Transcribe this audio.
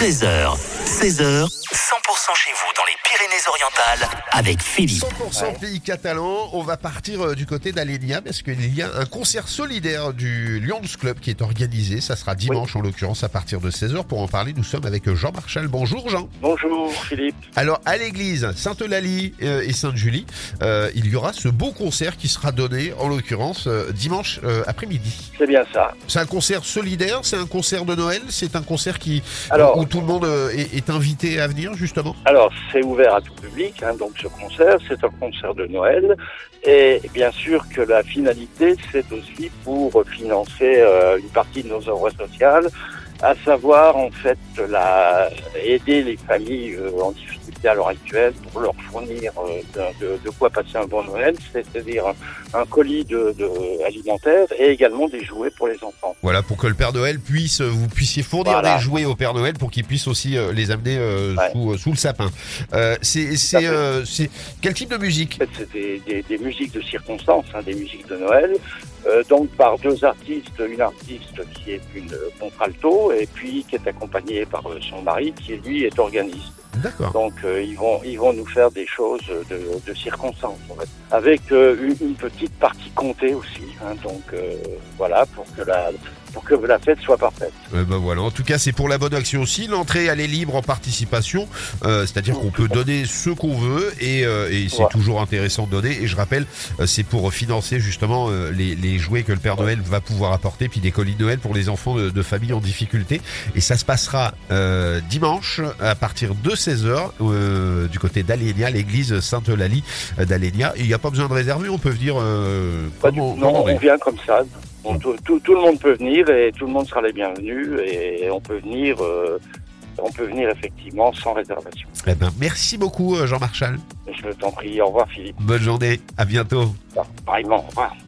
13h, 16h, 100% chez vous dans les Pyrénées-Orientales avec Philippe. 100% pays catalan, on va partir euh, du côté d'Alénia parce qu'il y a un concert solidaire du Lions Club qui est organisé. Ça sera dimanche en l'occurrence à partir de 16h. Pour en parler, nous sommes avec Jean Marchal. Bonjour Jean. Bonjour Philippe. Alors à l'église Sainte-Eulalie euh, et Sainte-Julie, euh, il y aura ce beau concert qui sera donné en l'occurrence euh, dimanche euh, après-midi. C'est bien ça. C'est un concert solidaire, c'est un concert de Noël, c'est un concert qui Alors- où tout le monde euh, est, est invité à venir justement. Alors c'est ouvert à tout public, hein, donc ce concert, c'est un concert de Noël. Et bien sûr que la finalité, c'est aussi pour financer euh, une partie de nos œuvres sociales, à savoir en fait la, aider les familles euh, en difficulté à l'heure actuelle pour leur fournir euh, de, de- de quoi passer un bon Noël, c'est-à-dire un, un colis de, de alimentaire et également des jouets pour les enfants. Voilà, pour que le Père Noël puisse, vous puissiez fournir Voilà. des jouets au Père Noël pour qu'il puisse aussi euh, les amener euh, Ouais. sous, sous le sapin. Euh, c'est, euh, quel type de musique? En fait, c'est des, des- des musiques de circonstance, hein, des musiques de Noël, euh, donc par deux artistes, une artiste qui est une contralto et puis qui est accompagnée par euh, son mari qui lui est organiste. D'accord. Donc euh, ils vont ils vont nous faire des choses de, de circonstance en fait. avec euh, une, une petite partie comptée aussi. hein. donc euh, voilà pour que la pour que la fête soit parfaite. Euh, ben voilà. En tout cas, c'est pour la bonne action aussi. L'entrée, elle est libre en participation, euh, c'est-à-dire qu'on peut donner ce qu'on veut et, euh, et c'est toujours intéressant de donner. Et je rappelle, euh, c'est pour financer justement euh, les, les jouets que le Père Noël va pouvoir apporter, puis des colis de Noël pour les enfants de, de familles en difficulté. Et ça se passera euh, dimanche à partir de 16h euh, du côté d'Alénia, l'église Sainte-Eulalie d'Alénia. Il n'y a pas besoin de réserver, on peut venir euh, Pas du- on, non, on vient comme ça. Bon, tout, tout- tout le monde peut venir et tout le monde sera les bienvenus et on peut venir, euh, on peut venir effectivement sans réservation. Eh ben, merci beaucoup, euh, Jean Marchal. Je t'en prie. Au revoir Philippe. Bonne journée, à bientôt. Pareillement. Au revoir.